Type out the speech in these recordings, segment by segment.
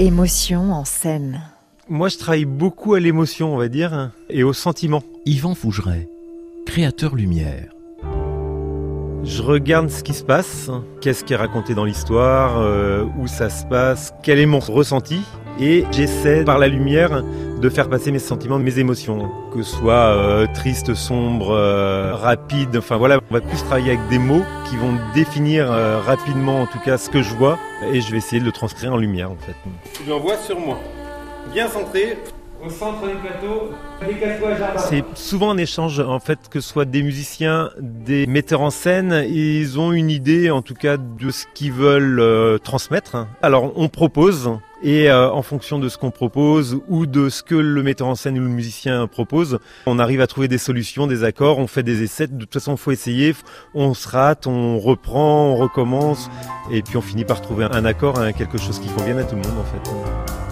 Émotion en scène. Moi, je travaille beaucoup à l'émotion, on va dire, et au sentiment. Yvan Fougeret, créateur lumière. Je regarde ce qui se passe, qu'est-ce qui est raconté dans l'histoire, euh, où ça se passe, quel est mon ressenti, et j'essaie par la lumière de faire passer mes sentiments, mes émotions, que ce soit euh, triste, sombre, euh, rapide, enfin voilà, on va plus travailler avec des mots qui vont définir euh, rapidement en tout cas ce que je vois, et je vais essayer de le transcrire en lumière en fait. Je l'envoie sur moi, bien centré, au centre du plateau, c'est souvent un échange, en fait, que ce soit des musiciens, des metteurs en scène, ils ont une idée, en tout cas, de ce qu'ils veulent euh, transmettre. Alors, on propose, et euh, en fonction de ce qu'on propose ou de ce que le metteur en scène ou le musicien propose, on arrive à trouver des solutions, des accords, on fait des essais. De toute façon, faut essayer, on se rate, on reprend, on recommence, et puis on finit par trouver un accord, quelque chose qui convienne à tout le monde, en fait.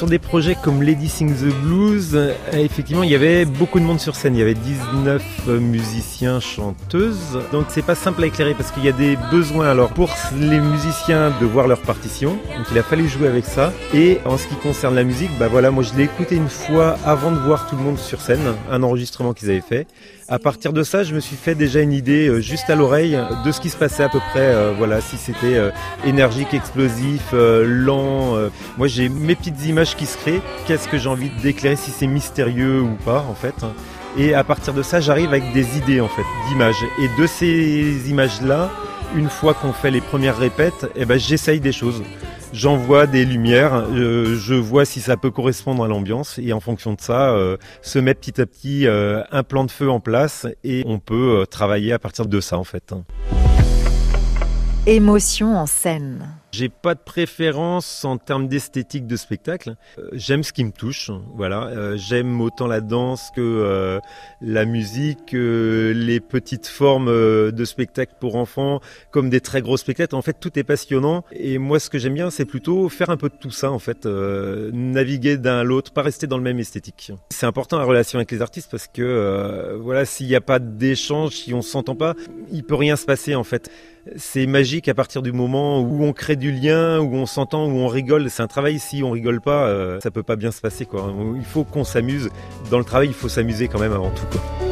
Sur des projets comme Lady Sing the Blues, euh, effectivement, il y avait beaucoup de monde sur scène. Il y avait 19 euh, musiciens, chanteuses. Donc c'est pas simple à éclairer parce qu'il y a des besoins alors pour les musiciens de voir leur partition. Donc il a fallu jouer avec ça. Et en ce qui concerne la musique, bah voilà, moi je l'ai écouté une fois avant de voir tout le monde sur scène, un enregistrement qu'ils avaient fait. À partir de ça, je me suis fait déjà une idée euh, juste à l'oreille de ce qui se passait à peu près. Voilà, si c'était énergique, explosif, lent. Moi, j'ai mes petites images qui se créent. Qu'est-ce que j'ai envie d'éclairer, si c'est mystérieux ou pas, en fait. Et à partir de ça, j'arrive avec des idées, en fait, d'images. Et de ces images-là, une fois qu'on fait les premières répètes, eh ben, j'essaye des choses j'envoie des lumières, euh, je vois si ça peut correspondre à l'ambiance et en fonction de ça, euh, se met petit à petit euh, un plan de feu en place et on peut travailler à partir de ça en fait. Émotion en scène. J'ai pas de préférence en termes d'esthétique de spectacle. Euh, j'aime ce qui me touche, voilà. Euh, j'aime autant la danse que euh, la musique, les petites formes de spectacle pour enfants, comme des très gros spectacles. En fait, tout est passionnant. Et moi, ce que j'aime bien, c'est plutôt faire un peu de tout ça, en fait, naviguer d'un à l'autre, pas rester dans le même esthétique. C'est important la relation avec les artistes parce que voilà, s'il n'y a pas d'échange, si on s'entend pas, il peut rien se passer, en fait. C'est magique à partir du moment où on crée du lien, où on s'entend, où on rigole. C'est un travail, si on rigole pas, euh, ça peut pas bien se passer. Quoi. Il faut qu'on s'amuse. Dans le travail, il faut s'amuser quand même avant tout.